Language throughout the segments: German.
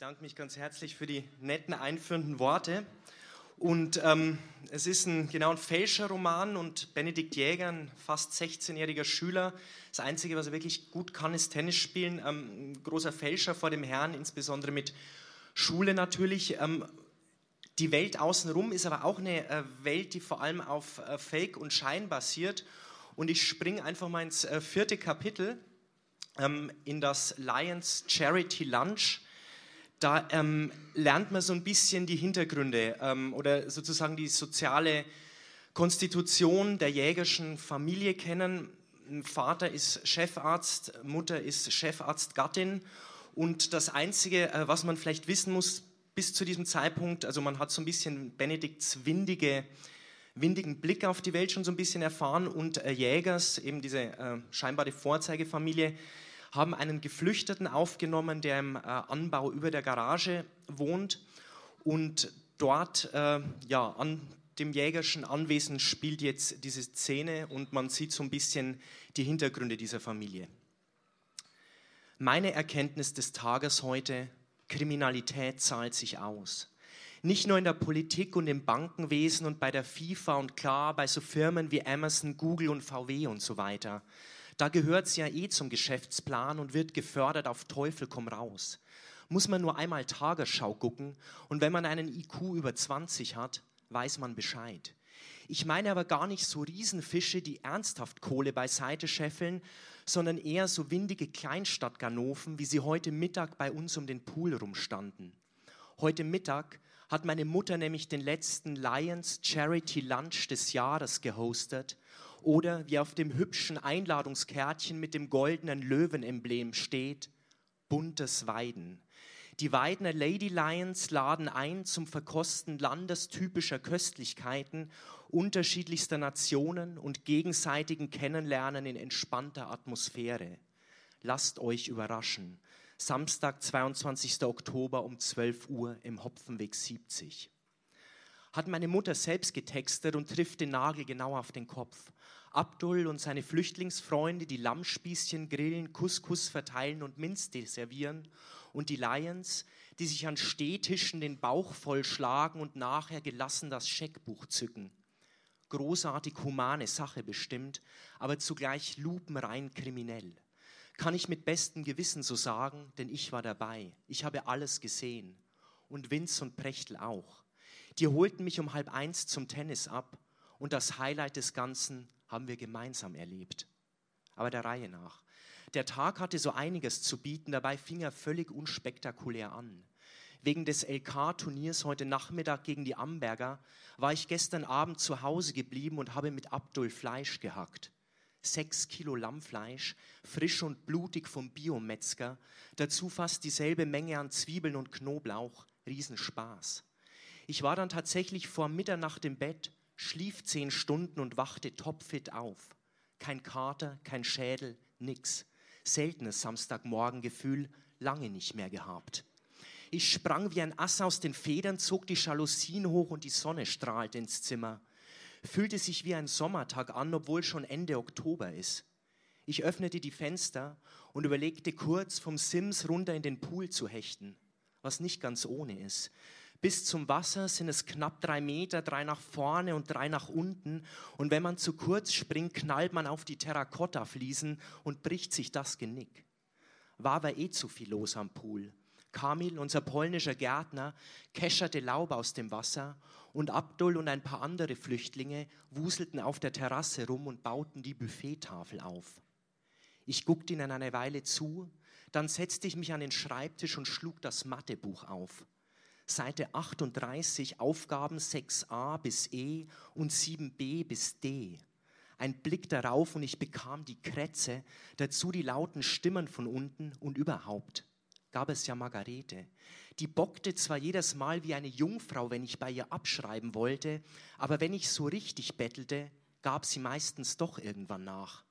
bedanke mich ganz herzlich für die netten einführenden Worte. Und ähm, es ist ein, genau ein Fälscherroman und Benedikt Jäger, ein fast 16-jähriger Schüler, das Einzige, was er wirklich gut kann, ist Tennis spielen. Ähm, ein großer Fälscher vor dem Herrn, insbesondere mit Schule natürlich. Ähm, die Welt außenrum ist aber auch eine äh, Welt, die vor allem auf äh, Fake und Schein basiert. Und ich springe einfach mal ins äh, vierte Kapitel, ähm, in das Lions Charity Lunch da ähm, lernt man so ein bisschen die Hintergründe ähm, oder sozusagen die soziale Konstitution der jägerischen Familie kennen. Vater ist Chefarzt, Mutter ist Chefarztgattin und das Einzige, äh, was man vielleicht wissen muss bis zu diesem Zeitpunkt, also man hat so ein bisschen Benedikts windige, windigen Blick auf die Welt schon so ein bisschen erfahren und äh, Jägers, eben diese äh, scheinbare Vorzeigefamilie, haben einen Geflüchteten aufgenommen, der im äh, Anbau über der Garage wohnt und dort äh, ja, an dem jägerischen Anwesen spielt jetzt diese Szene und man sieht so ein bisschen die Hintergründe dieser Familie. Meine Erkenntnis des Tages heute, Kriminalität zahlt sich aus. Nicht nur in der Politik und im Bankenwesen und bei der FIFA und klar bei so Firmen wie Amazon, Google und VW und so weiter, da gehört es ja eh zum Geschäftsplan und wird gefördert auf Teufel komm raus. Muss man nur einmal Tagesschau gucken und wenn man einen IQ über 20 hat, weiß man Bescheid. Ich meine aber gar nicht so Riesenfische, die ernsthaft Kohle beiseite scheffeln, sondern eher so windige Kleinstadtganoven, wie sie heute Mittag bei uns um den Pool rumstanden. Heute Mittag hat meine Mutter nämlich den letzten Lions Charity Lunch des Jahres gehostet oder wie auf dem hübschen Einladungskärtchen mit dem goldenen Löwenemblem steht, buntes Weiden. Die Weidener Lady Lions laden ein zum Verkosten landestypischer Köstlichkeiten unterschiedlichster Nationen und gegenseitigen Kennenlernen in entspannter Atmosphäre. Lasst euch überraschen. Samstag, 22. Oktober um 12 Uhr im Hopfenweg 70 hat meine Mutter selbst getextet und trifft den Nagel genau auf den Kopf. Abdul und seine Flüchtlingsfreunde, die Lammspießchen grillen, Couscous verteilen und Minztee servieren. Und die Lions, die sich an Stehtischen den Bauch vollschlagen und nachher gelassen das Scheckbuch zücken. Großartig humane Sache bestimmt, aber zugleich lupenrein kriminell. Kann ich mit bestem Gewissen so sagen, denn ich war dabei. Ich habe alles gesehen. Und Vince und Prechtl auch. Die holten mich um halb eins zum Tennis ab und das Highlight des Ganzen haben wir gemeinsam erlebt. Aber der Reihe nach. Der Tag hatte so einiges zu bieten, dabei fing er völlig unspektakulär an. Wegen des LK-Turniers heute Nachmittag gegen die Amberger war ich gestern Abend zu Hause geblieben und habe mit Abdul Fleisch gehackt. Sechs Kilo Lammfleisch, frisch und blutig vom Biometzger, dazu fast dieselbe Menge an Zwiebeln und Knoblauch, Riesenspaß. Ich war dann tatsächlich vor Mitternacht im Bett, schlief zehn Stunden und wachte topfit auf. Kein Kater, kein Schädel, nix. Seltenes Samstagmorgengefühl, lange nicht mehr gehabt. Ich sprang wie ein Ass aus den Federn, zog die Jalousien hoch und die Sonne strahlte ins Zimmer. Fühlte sich wie ein Sommertag an, obwohl schon Ende Oktober ist. Ich öffnete die Fenster und überlegte kurz, vom Sims runter in den Pool zu hechten, was nicht ganz ohne ist. Bis zum Wasser sind es knapp drei Meter, drei nach vorne und drei nach unten. Und wenn man zu kurz springt, knallt man auf die Terrakotta-Fliesen und bricht sich das Genick. War aber eh zu viel los am Pool. Kamil, unser polnischer Gärtner, kescherte Laub aus dem Wasser und Abdul und ein paar andere Flüchtlinge wuselten auf der Terrasse rum und bauten die Buffettafel auf. Ich guckte ihnen eine Weile zu, dann setzte ich mich an den Schreibtisch und schlug das Mathebuch auf. Seite 38, Aufgaben 6a bis E und 7b bis D. Ein Blick darauf und ich bekam die Krätze, dazu die lauten Stimmen von unten und überhaupt gab es ja Margarete. Die bockte zwar jedes Mal wie eine Jungfrau, wenn ich bei ihr abschreiben wollte, aber wenn ich so richtig bettelte, gab sie meistens doch irgendwann nach.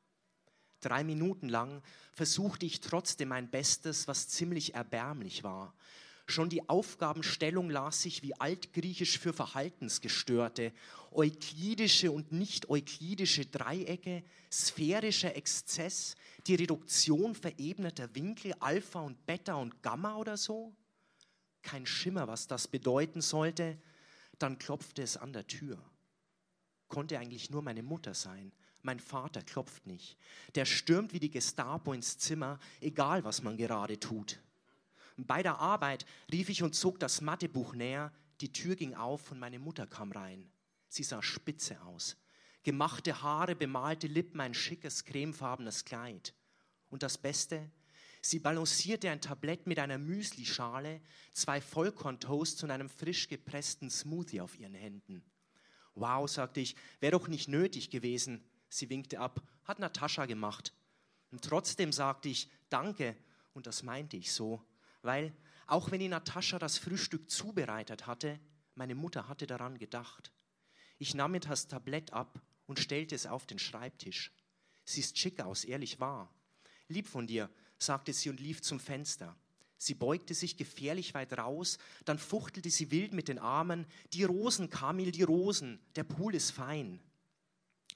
Drei Minuten lang versuchte ich trotzdem mein Bestes, was ziemlich erbärmlich war. Schon die Aufgabenstellung las sich wie altgriechisch für Verhaltensgestörte. Euklidische und nicht euklidische Dreiecke, sphärischer Exzess, die Reduktion verebneter Winkel, Alpha und Beta und Gamma oder so. Kein Schimmer, was das bedeuten sollte. Dann klopfte es an der Tür. Konnte eigentlich nur meine Mutter sein. Mein Vater klopft nicht. Der stürmt wie die Gestapo ins Zimmer, egal was man gerade tut. Bei der Arbeit rief ich und zog das Mathebuch näher. Die Tür ging auf und meine Mutter kam rein. Sie sah spitze aus. Gemachte Haare, bemalte Lippen, ein schickes, cremefarbenes Kleid. Und das Beste, sie balancierte ein Tablett mit einer Müslischale, zwei Vollkorntoasts und einem frisch gepressten Smoothie auf ihren Händen. Wow, sagte ich, wäre doch nicht nötig gewesen. Sie winkte ab, hat Natascha gemacht. Und trotzdem sagte ich, danke, und das meinte ich so, weil auch wenn die Natascha das Frühstück zubereitet hatte, meine Mutter hatte daran gedacht. Ich nahm mir das Tablett ab und stellte es auf den Schreibtisch. Sie ist schick aus, ehrlich wahr. Lieb von dir, sagte sie und lief zum Fenster. Sie beugte sich gefährlich weit raus, dann fuchtelte sie wild mit den Armen. Die Rosen, Kamil, die Rosen, der Pool ist fein.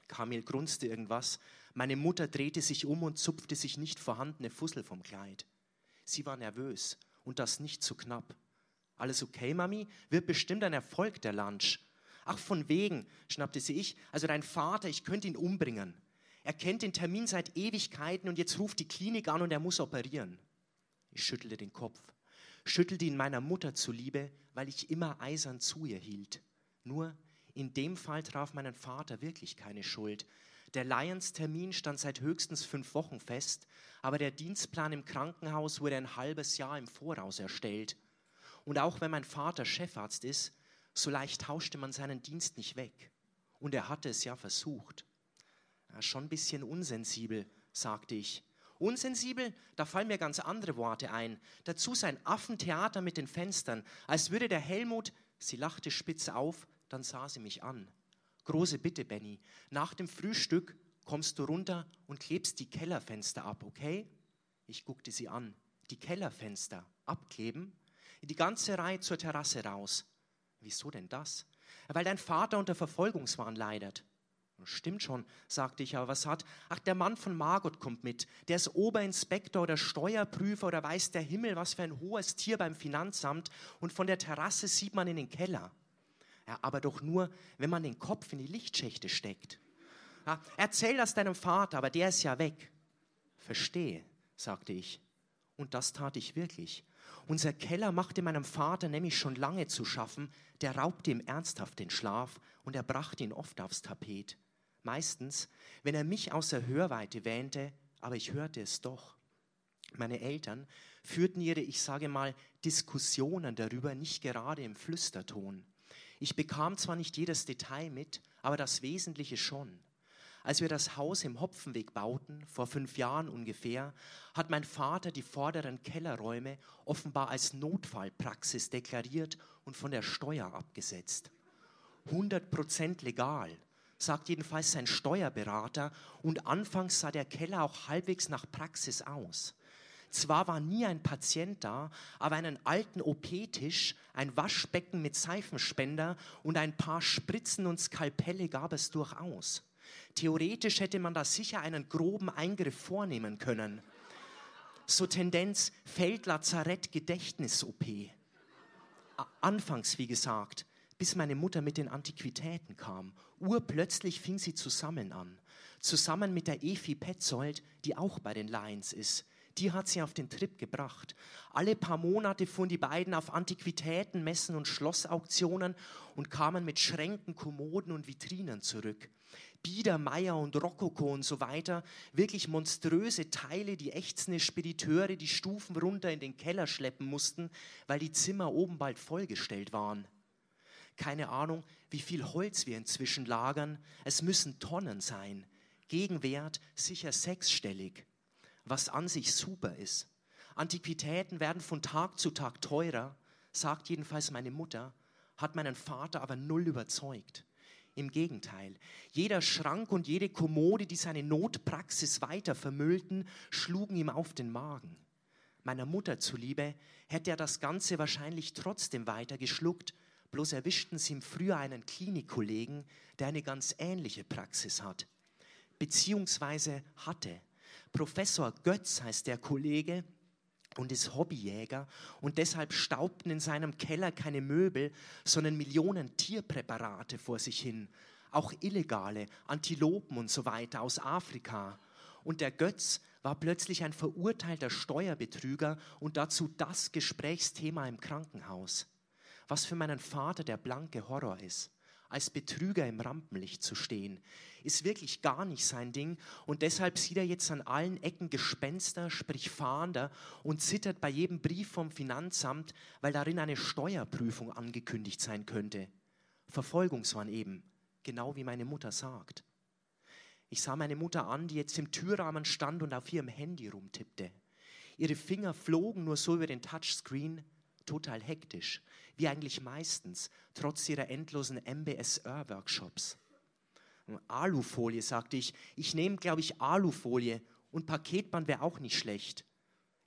Kamil grunzte irgendwas. Meine Mutter drehte sich um und zupfte sich nicht vorhandene Fussel vom Kleid. Sie war nervös und das nicht zu knapp. Alles okay, Mami? Wird bestimmt ein Erfolg, der Lunch. Ach, von wegen, schnappte sie ich. Also dein Vater, ich könnte ihn umbringen. Er kennt den Termin seit Ewigkeiten und jetzt ruft die Klinik an und er muss operieren. Ich schüttelte den Kopf, schüttelte ihn meiner Mutter zuliebe, weil ich immer eisern zu ihr hielt. Nur in dem Fall traf meinen Vater wirklich keine Schuld. Der Lions-Termin stand seit höchstens fünf Wochen fest, aber der Dienstplan im Krankenhaus wurde ein halbes Jahr im Voraus erstellt. Und auch wenn mein Vater Chefarzt ist, so leicht tauschte man seinen Dienst nicht weg. Und er hatte es ja versucht. Ja, schon ein bisschen unsensibel, sagte ich. Unsensibel, da fallen mir ganz andere Worte ein. Dazu sein Affentheater mit den Fenstern, als würde der Helmut, sie lachte spitz auf, dann sah sie mich an. Große Bitte, Benny, nach dem Frühstück kommst du runter und klebst die Kellerfenster ab, okay? Ich guckte sie an. Die Kellerfenster abkleben? Die ganze Reihe zur Terrasse raus. Wieso denn das? Weil dein Vater unter Verfolgungswahn leidet. Stimmt schon, sagte ich, aber was hat? Ach, der Mann von Margot kommt mit. Der ist Oberinspektor oder Steuerprüfer oder weiß der Himmel, was für ein hohes Tier beim Finanzamt. Und von der Terrasse sieht man in den Keller. Ja, aber doch nur, wenn man den Kopf in die Lichtschächte steckt. Ja, erzähl das deinem Vater, aber der ist ja weg. Verstehe, sagte ich. Und das tat ich wirklich. Unser Keller machte meinem Vater nämlich schon lange zu schaffen, der raubte ihm ernsthaft den Schlaf und er brachte ihn oft aufs Tapet. Meistens, wenn er mich außer Hörweite wähnte, aber ich hörte es doch. Meine Eltern führten ihre, ich sage mal, Diskussionen darüber nicht gerade im Flüsterton. Ich bekam zwar nicht jedes Detail mit, aber das Wesentliche schon. Als wir das Haus im Hopfenweg bauten, vor fünf Jahren ungefähr, hat mein Vater die vorderen Kellerräume offenbar als Notfallpraxis deklariert und von der Steuer abgesetzt. 100% legal, sagt jedenfalls sein Steuerberater, und anfangs sah der Keller auch halbwegs nach Praxis aus. Zwar war nie ein Patient da, aber einen alten OP-Tisch, ein Waschbecken mit Seifenspender und ein paar Spritzen und Skalpelle gab es durchaus. Theoretisch hätte man da sicher einen groben Eingriff vornehmen können. So Tendenz Feldlazarett-Gedächtnis-OP. Anfangs, wie gesagt, bis meine Mutter mit den Antiquitäten kam. Urplötzlich fing sie zusammen an. Zusammen mit der Efi Petzold, die auch bei den Lions ist die hat sie auf den Trip gebracht. Alle paar Monate fuhren die beiden auf Antiquitäten, Messen und Schlossauktionen und kamen mit Schränken, Kommoden und Vitrinen zurück. Bieder, Meier und Rokoko und so weiter, wirklich monströse Teile, die ächzende Spediteure die Stufen runter in den Keller schleppen mussten, weil die Zimmer oben bald vollgestellt waren. Keine Ahnung, wie viel Holz wir inzwischen lagern. Es müssen Tonnen sein. Gegenwert sicher sechsstellig was an sich super ist. Antiquitäten werden von Tag zu Tag teurer, sagt jedenfalls meine Mutter, hat meinen Vater aber null überzeugt. Im Gegenteil, jeder Schrank und jede Kommode, die seine Notpraxis weiter vermüllten, schlugen ihm auf den Magen. Meiner Mutter zuliebe hätte er das Ganze wahrscheinlich trotzdem weiter geschluckt, bloß erwischten sie ihm früher einen Klinikkollegen, der eine ganz ähnliche Praxis hat, beziehungsweise hatte. Professor Götz heißt der Kollege. und ist Hobbyjäger und deshalb staubten in seinem Keller keine Möbel, sondern Millionen Tierpräparate vor sich hin, auch illegale, Antilopen und so weiter aus Afrika. Und der Götz war plötzlich ein verurteilter Steuerbetrüger und dazu das Gesprächsthema im Krankenhaus. Was für meinen Vater der blanke Horror ist als Betrüger im Rampenlicht zu stehen, ist wirklich gar nicht sein Ding und deshalb sieht er jetzt an allen Ecken Gespenster, sprich Fahnder und zittert bei jedem Brief vom Finanzamt, weil darin eine Steuerprüfung angekündigt sein könnte. Verfolgungswahn eben, genau wie meine Mutter sagt. Ich sah meine Mutter an, die jetzt im Türrahmen stand und auf ihrem Handy rumtippte. Ihre Finger flogen nur so über den Touchscreen, total hektisch, wie eigentlich meistens, trotz ihrer endlosen MBSR-Workshops. Alufolie, sagte ich. Ich nehme, glaube ich, Alufolie und Paketband wäre auch nicht schlecht.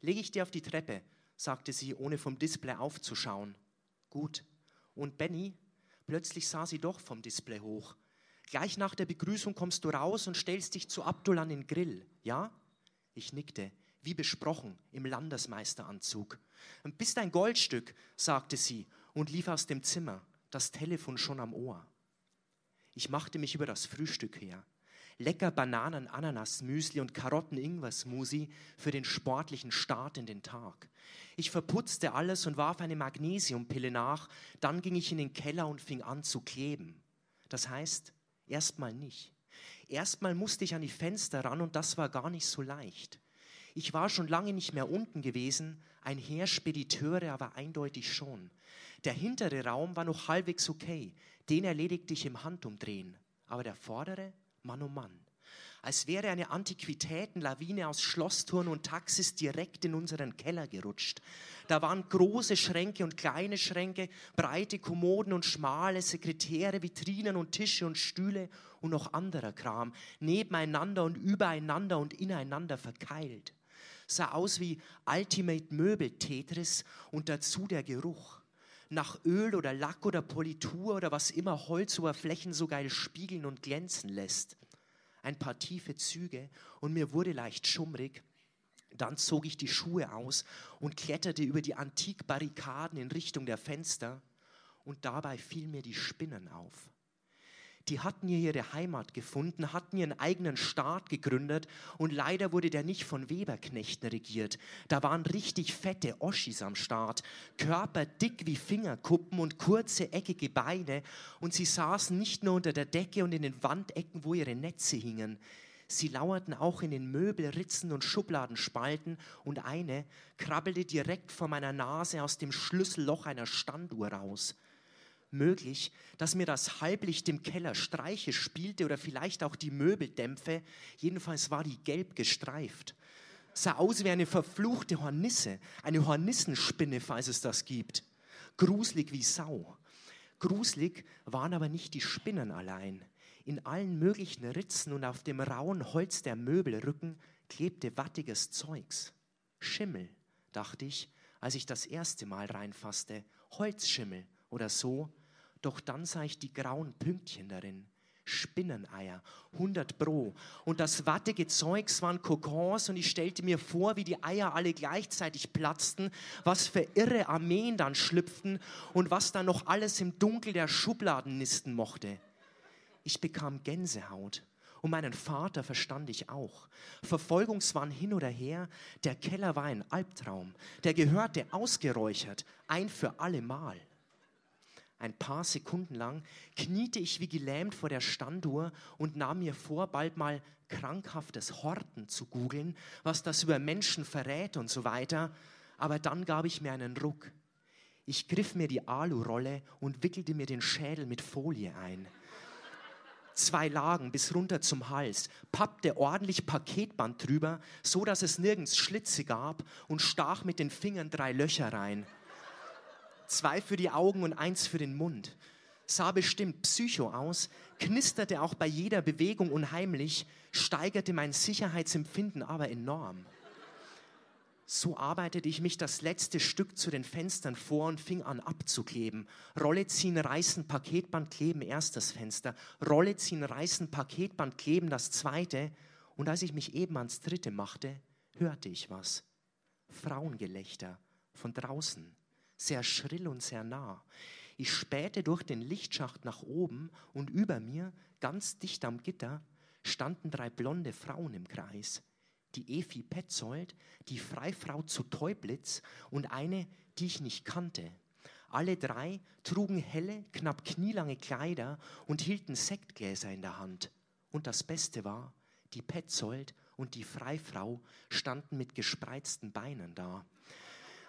Lege ich dir auf die Treppe, sagte sie, ohne vom Display aufzuschauen. Gut. Und Benny? Plötzlich sah sie doch vom Display hoch. Gleich nach der Begrüßung kommst du raus und stellst dich zu Abdul an den Grill, ja? Ich nickte wie besprochen, im Landesmeisteranzug. Bist ein Goldstück, sagte sie und lief aus dem Zimmer, das Telefon schon am Ohr. Ich machte mich über das Frühstück her. Lecker Bananen, Ananas, Müsli und Karotten-Ingwer-Smoothie für den sportlichen Start in den Tag. Ich verputzte alles und warf eine Magnesiumpille nach. Dann ging ich in den Keller und fing an zu kleben. Das heißt, erstmal nicht. Erstmal musste ich an die Fenster ran und das war gar nicht so leicht. Ich war schon lange nicht mehr unten gewesen, ein Heer Spediteure aber eindeutig schon. Der hintere Raum war noch halbwegs okay, den erledigte ich im Handumdrehen. Aber der vordere, Mann um Mann. Als wäre eine Antiquitätenlawine aus Schlosstouren und Taxis direkt in unseren Keller gerutscht. Da waren große Schränke und kleine Schränke, breite Kommoden und schmale Sekretäre, Vitrinen und Tische und Stühle und noch anderer Kram, nebeneinander und übereinander und ineinander verkeilt sah aus wie Ultimate Möbel Tetris und dazu der Geruch. Nach Öl oder Lack oder Politur oder was immer Holzoberflächen so geil spiegeln und glänzen lässt. Ein paar tiefe Züge und mir wurde leicht schummrig. Dann zog ich die Schuhe aus und kletterte über die Antikbarrikaden in Richtung der Fenster und dabei fiel mir die Spinnen auf die hatten hier ihre Heimat gefunden, hatten ihren eigenen Staat gegründet und leider wurde der nicht von Weberknechten regiert. Da waren richtig fette Oschis am Start, Körper dick wie Fingerkuppen und kurze eckige Beine und sie saßen nicht nur unter der Decke und in den Wandecken, wo ihre Netze hingen. Sie lauerten auch in den Möbelritzen und Schubladenspalten und eine krabbelte direkt vor meiner Nase aus dem Schlüsselloch einer Standuhr raus möglich, dass mir das Halblicht im Keller Streiche spielte oder vielleicht auch die Möbeldämpfe. Jedenfalls war die gelb gestreift. Sah aus wie eine verfluchte Hornisse, eine Hornissenspinne, falls es das gibt. Gruselig wie Sau. Gruselig waren aber nicht die Spinnen allein. In allen möglichen Ritzen und auf dem rauen Holz der Möbelrücken klebte wattiges Zeugs. Schimmel, dachte ich, als ich das erste Mal reinfasste. Holzschimmel oder so, doch dann sah ich die grauen Pünktchen darin. Spinneneier, 100 Pro. Und das wattige Zeugs waren Kokons und ich stellte mir vor, wie die Eier alle gleichzeitig platzten, was für irre Armeen dann schlüpften und was dann noch alles im Dunkel der Schubladen nisten mochte. Ich bekam Gänsehaut. Und meinen Vater verstand ich auch. Verfolgungswahn hin oder her, der Keller war ein Albtraum. Der gehörte ausgeräuchert, ein für alle Mal ein paar Sekunden lang kniete ich wie gelähmt vor der Standuhr und nahm mir vor, bald mal krankhaftes Horten zu googeln, was das über Menschen verrät und so weiter. Aber dann gab ich mir einen Ruck. Ich griff mir die Alurolle und wickelte mir den Schädel mit Folie ein. Zwei Lagen bis runter zum Hals, pappte ordentlich Paketband drüber, so dass es nirgends Schlitze gab und stach mit den Fingern drei Löcher rein zwei für die Augen und eins für den Mund. Sah bestimmt psycho aus, knisterte auch bei jeder Bewegung unheimlich, steigerte mein Sicherheitsempfinden aber enorm. So arbeitete ich mich das letzte Stück zu den Fenstern vor und fing an abzukleben. Rolle ziehen, reißen, Paketband kleben, erstes Fenster. Rolle ziehen, reißen, Paketband kleben, das zweite. Und als ich mich eben ans dritte machte, hörte ich was. Frauengelächter von draußen, sehr schrill und sehr nah. Ich spähte durch den Lichtschacht nach oben und über mir, ganz dicht am Gitter, standen drei blonde Frauen im Kreis. Die Efi Petzold, die Freifrau zu Teublitz und eine, die ich nicht kannte. Alle drei trugen helle, knapp knielange Kleider und hielten Sektgläser in der Hand. Und das Beste war, die Petzold und die Freifrau standen mit gespreizten Beinen da.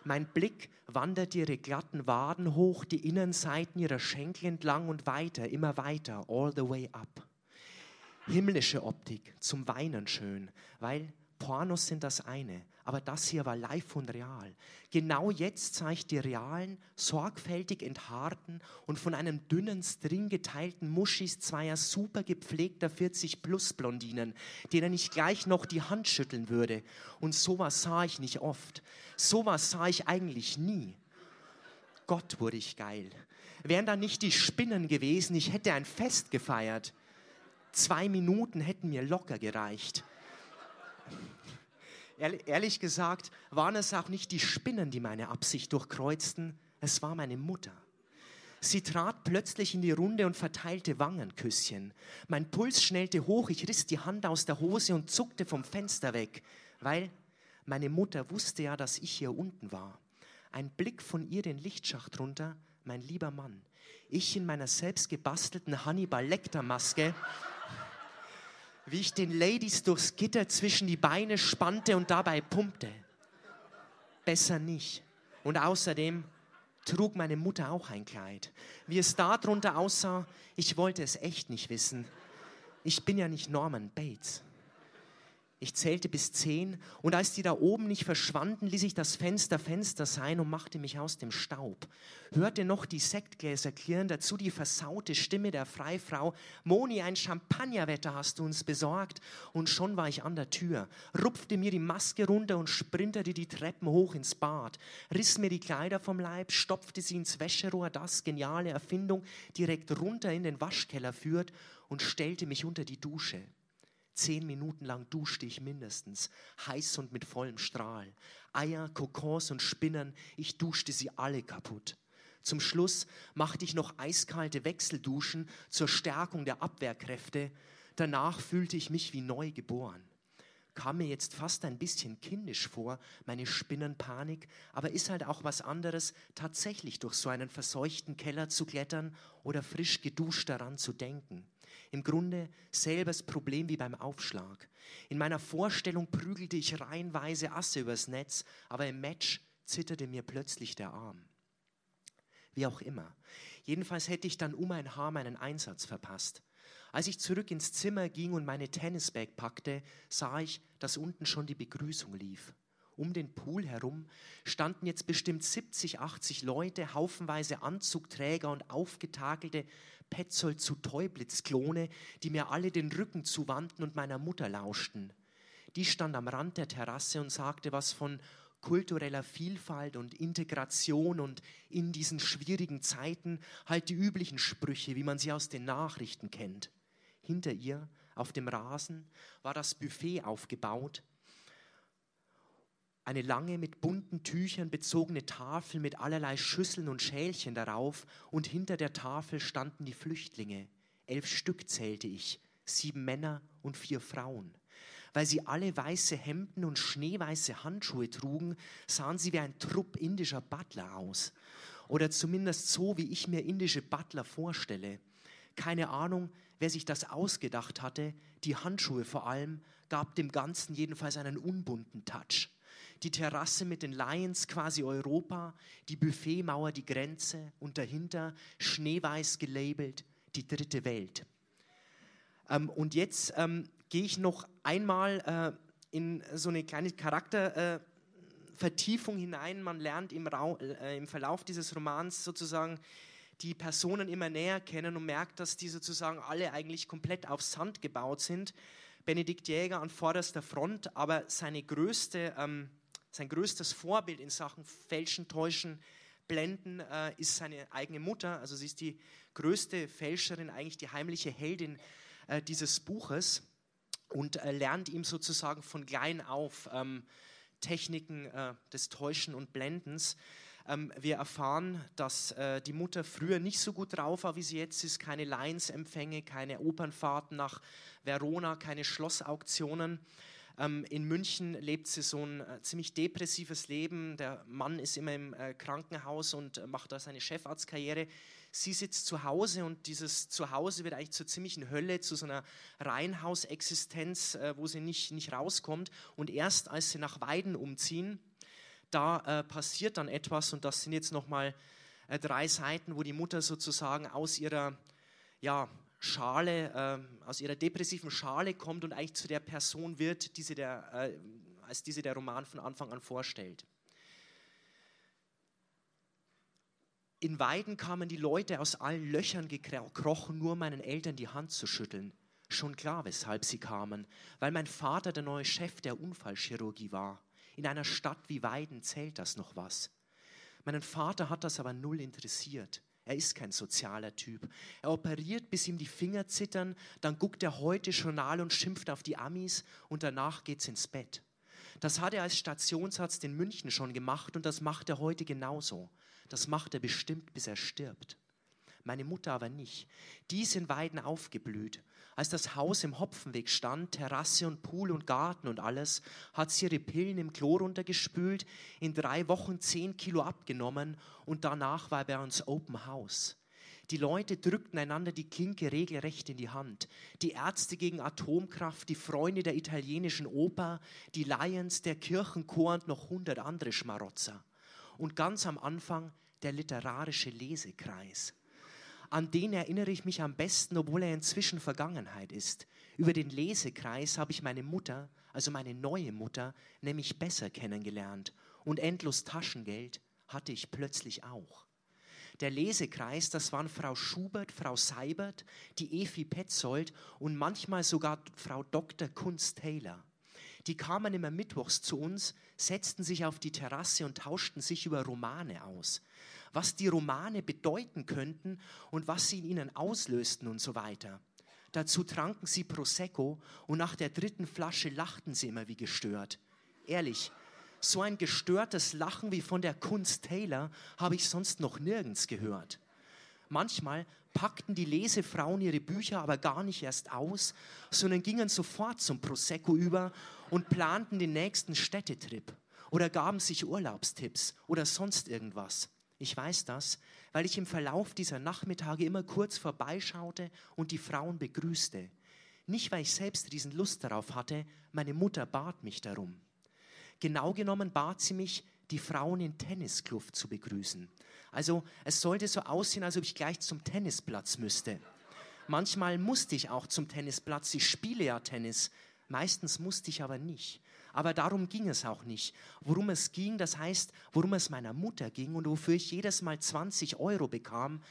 Mein Blick wandert ihre glatten Waden hoch, die Innenseiten ihrer Schenkel entlang und weiter, immer weiter, all the way up. Himmlische Optik, zum Weinen schön, weil Pornos sind das eine, aber das hier war live und real. Genau jetzt sah ich die realen, sorgfältig enthaarten und von einem dünnen String geteilten Muschis zweier super gepflegter 40-plus-Blondinen, denen ich gleich noch die Hand schütteln würde. Und sowas sah ich nicht oft. Sowas sah ich eigentlich nie. Gott wurde ich geil. Wären da nicht die Spinnen gewesen, ich hätte ein Fest gefeiert. Zwei Minuten hätten mir locker gereicht ehrlich gesagt waren es auch nicht die Spinnen, die meine Absicht durchkreuzten, es war meine Mutter. Sie trat plötzlich in die Runde und verteilte Wangenküsschen. Mein Puls schnellte hoch, ich riss die Hand aus der Hose und zuckte vom Fenster weg, weil meine Mutter wusste ja, dass ich hier unten war. Ein Blick von ihr den Lichtschacht runter, mein lieber Mann. Ich in meiner selbst gebastelten Hannibal Lecter Maske wie ich den Ladies durchs Gitter zwischen die Beine spannte und dabei pumpte. Besser nicht. Und außerdem trug meine Mutter auch ein Kleid. Wie es darunter aussah, ich wollte es echt nicht wissen. Ich bin ja nicht Norman Bates. Ich zählte bis zehn und als die da oben nicht verschwanden, ließ ich das Fenster Fenster sein und machte mich aus dem Staub. Hörte noch die Sektgläser klirren, dazu die versaute Stimme der Freifrau. Moni, ein Champagnerwetter hast du uns besorgt. Und schon war ich an der Tür, rupfte mir die Maske runter und sprinterte die Treppen hoch ins Bad, riss mir die Kleider vom Leib, stopfte sie ins Wäscherohr, das geniale Erfindung direkt runter in den Waschkeller führt und stellte mich unter die Dusche. Zehn Minuten lang duschte ich mindestens, heiß und mit vollem Strahl. Eier, Kokons und Spinnen, ich duschte sie alle kaputt. Zum Schluss machte ich noch eiskalte Wechselduschen zur Stärkung der Abwehrkräfte. Danach fühlte ich mich wie neu geboren. Kam mir jetzt fast ein bisschen kindisch vor, meine Spinnenpanik, aber ist halt auch was anderes, tatsächlich durch so einen verseuchten Keller zu klettern oder frisch geduscht daran zu denken. Im Grunde selbes Problem wie beim Aufschlag. In meiner Vorstellung prügelte ich reihenweise Asse übers Netz, aber im Match zitterte mir plötzlich der Arm. Wie auch immer. Jedenfalls hätte ich dann um ein Haar meinen Einsatz verpasst. Als ich zurück ins Zimmer ging und meine Tennisbag packte, sah ich, dass unten schon die Begrüßung lief. Um den Pool herum standen jetzt bestimmt 70, 80 Leute, haufenweise Anzugträger und aufgetakelte Petzold zu Teublitz-Klone, die mir alle den Rücken zuwandten und meiner Mutter lauschten. Die stand am Rand der Terrasse und sagte was von kultureller Vielfalt und Integration und in diesen schwierigen Zeiten halt die üblichen Sprüche, wie man sie aus den Nachrichten kennt. Hinter ihr, auf dem Rasen, war das Buffet aufgebaut eine lange mit bunten Tüchern bezogene Tafel mit allerlei Schüsseln und Schälchen darauf und hinter der Tafel standen die Flüchtlinge. Elf Stück zählte ich, sieben Männer und vier Frauen. Weil sie alle weiße Hemden und schneeweiße Handschuhe trugen, sahen sie wie ein Trupp indischer Butler aus. Oder zumindest so, wie ich mir indische Butler vorstelle. Keine Ahnung, wer sich das ausgedacht hatte. Die Handschuhe vor allem gab dem Ganzen jedenfalls einen unbunten Touch die Terrasse mit den Lions quasi Europa, die Buffetmauer die Grenze und dahinter schneeweiß gelabelt die dritte Welt. Ähm, und jetzt ähm, gehe ich noch einmal äh, in so eine kleine Charaktervertiefung äh, hinein. Man lernt im, äh, im Verlauf dieses Romans sozusagen die Personen immer näher kennen und merkt, dass die sozusagen alle eigentlich komplett auf Sand gebaut sind. Benedikt Jäger an vorderster Front, aber seine größte ähm, sein größtes Vorbild in Sachen Fälschen, Täuschen, Blenden äh, ist seine eigene Mutter. Also sie ist die größte Fälscherin, eigentlich die heimliche Heldin äh, dieses Buches und äh, lernt ihm sozusagen von klein auf ähm, Techniken äh, des Täuschen und Blendens. Ähm, wir erfahren, dass äh, die Mutter früher nicht so gut drauf war, wie sie jetzt ist. Keine Lions-Empfänge, keine Opernfahrten nach Verona, keine Schlossauktionen. Ähm, in München lebt sie so ein äh, ziemlich depressives Leben. Der Mann ist immer im äh, Krankenhaus und äh, macht da seine Chefarztkarriere. Sie sitzt zu Hause und dieses Zuhause wird eigentlich zur ziemlichen Hölle, zu so einer Reihenhausexistenz, äh, wo sie nicht, nicht rauskommt. Und erst als sie nach Weiden umziehen, da äh, passiert dann etwas und das sind jetzt nochmal äh, drei Seiten, wo die Mutter sozusagen aus ihrer ja, Schale, äh, aus ihrer depressiven Schale kommt und eigentlich zu der Person wird, die sie der, äh, als diese der Roman von Anfang an vorstellt. In Weiden kamen die Leute aus allen Löchern gekrochen, nur meinen Eltern die Hand zu schütteln. Schon klar, weshalb sie kamen, weil mein Vater der neue Chef der Unfallchirurgie war. In einer Stadt wie Weiden zählt das noch was. Meinen Vater hat das aber null interessiert. Er ist kein sozialer Typ. Er operiert, bis ihm die Finger zittern, dann guckt er heute Journal und schimpft auf die Amis und danach geht's ins Bett. Das hat er als Stationsarzt in München schon gemacht und das macht er heute genauso. Das macht er bestimmt, bis er stirbt. Meine Mutter aber nicht. Die in Weiden aufgeblüht. Als das Haus im Hopfenweg stand, Terrasse und Pool und Garten und alles, hat sie ihre Pillen im Klo runtergespült, in drei Wochen zehn Kilo abgenommen und danach war bei uns Open House. Die Leute drückten einander die Klinke regelrecht in die Hand. Die Ärzte gegen Atomkraft, die Freunde der italienischen Oper, die Lions, der Kirchenchor und noch hundert andere Schmarotzer. Und ganz am Anfang der literarische Lesekreis an den erinnere ich mich am besten, obwohl er inzwischen Vergangenheit ist. Über den Lesekreis habe ich meine Mutter, also meine neue Mutter, nämlich besser kennengelernt. Und endlos Taschengeld hatte ich plötzlich auch. Der Lesekreis, das waren Frau Schubert, Frau Seibert, die Efi Petzold und manchmal sogar Frau Dr. Kunst Taylor. Die kamen immer mittwochs zu uns, setzten sich auf die Terrasse und tauschten sich über Romane aus was die Romane bedeuten könnten und was sie in ihnen auslösten und so weiter. Dazu tranken sie Prosecco und nach der dritten Flasche lachten sie immer wie gestört. Ehrlich, so ein gestörtes Lachen wie von der Kunst Taylor habe ich sonst noch nirgends gehört. Manchmal packten die Lesefrauen ihre Bücher aber gar nicht erst aus, sondern gingen sofort zum Prosecco über und planten den nächsten Städtetrip oder gaben sich Urlaubstipps oder sonst irgendwas. Ich weiß das, weil ich im Verlauf dieser Nachmittage immer kurz vorbeischaute und die Frauen begrüßte. Nicht, weil ich selbst riesen Lust darauf hatte, meine Mutter bat mich darum. Genau genommen bat sie mich, die Frauen in Tenniskluft zu begrüßen. Also es sollte so aussehen, als ob ich gleich zum Tennisplatz müsste. Manchmal musste ich auch zum Tennisplatz, ich spiele ja Tennis, meistens musste ich aber nicht. Aber darum ging es auch nicht. Worum es ging, das heißt, worum es meiner Mutter ging und wofür ich jedes Mal 20 Euro bekam,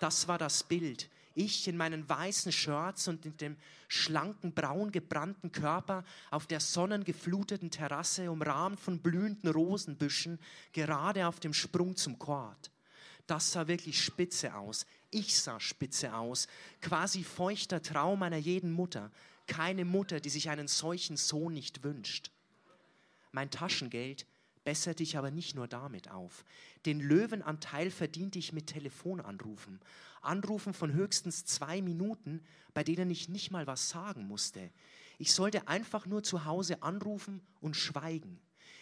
das war das Bild. Ich in meinen weißen Shirts und in dem schlanken, braun gebrannten Körper auf der sonnengefluteten Terrasse, umrahmt von blühenden Rosenbüschen, gerade auf dem Sprung zum Chord. Das sah wirklich spitze aus. Ich sah spitze aus. Quasi feuchter Traum einer jeden Mutter. Keine Mutter, die sich einen solchen Sohn nicht wünscht. Mein Taschengeld besserte ich aber nicht nur damit auf. Den Löwenanteil verdiente ich mit Telefonanrufen. Anrufen von höchstens zwei Minuten, bei denen ich nicht mal was sagen musste. Ich sollte einfach nur zu Hause anrufen und schweigen.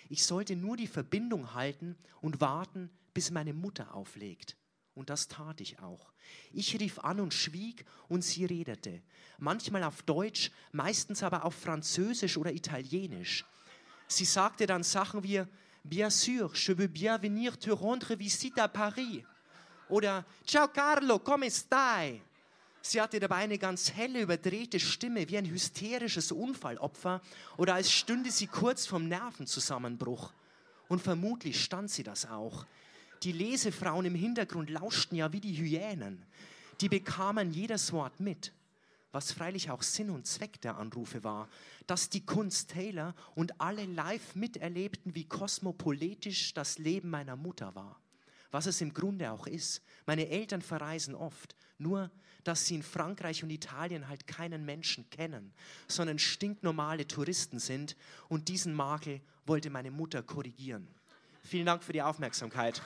Ich sollte nur die Verbindung halten und warten, bis meine Mutter auflegt. Und das tat ich auch. Ich rief an und schwieg und sie redete. Manchmal auf Deutsch, meistens aber auf Französisch oder Italienisch. Sie sagte dann Sachen wie, Bien sûr, je veux bien venir te rendre visite à Paris. Oder Ciao Carlo, come stai? Sie hatte dabei eine ganz helle, überdrehte Stimme, wie ein hysterisches Unfallopfer oder als stünde sie kurz vom Nervenzusammenbruch. Und vermutlich stand sie das auch. Die Lesefrauen im Hintergrund lauschten ja wie die Hyänen. Die bekamen jedes Wort mit was freilich auch Sinn und Zweck der Anrufe war, dass die Kunst Taylor und alle live miterlebten, wie kosmopolitisch das Leben meiner Mutter war. was es im Grunde auch ist. Meine Eltern verreisen oft, nur dass sie in Frankreich und Italien halt keinen Menschen kennen, sondern stinknormale Touristen sind und diesen Makel wollte meine Mutter korrigieren. Vielen Dank für die Aufmerksamkeit.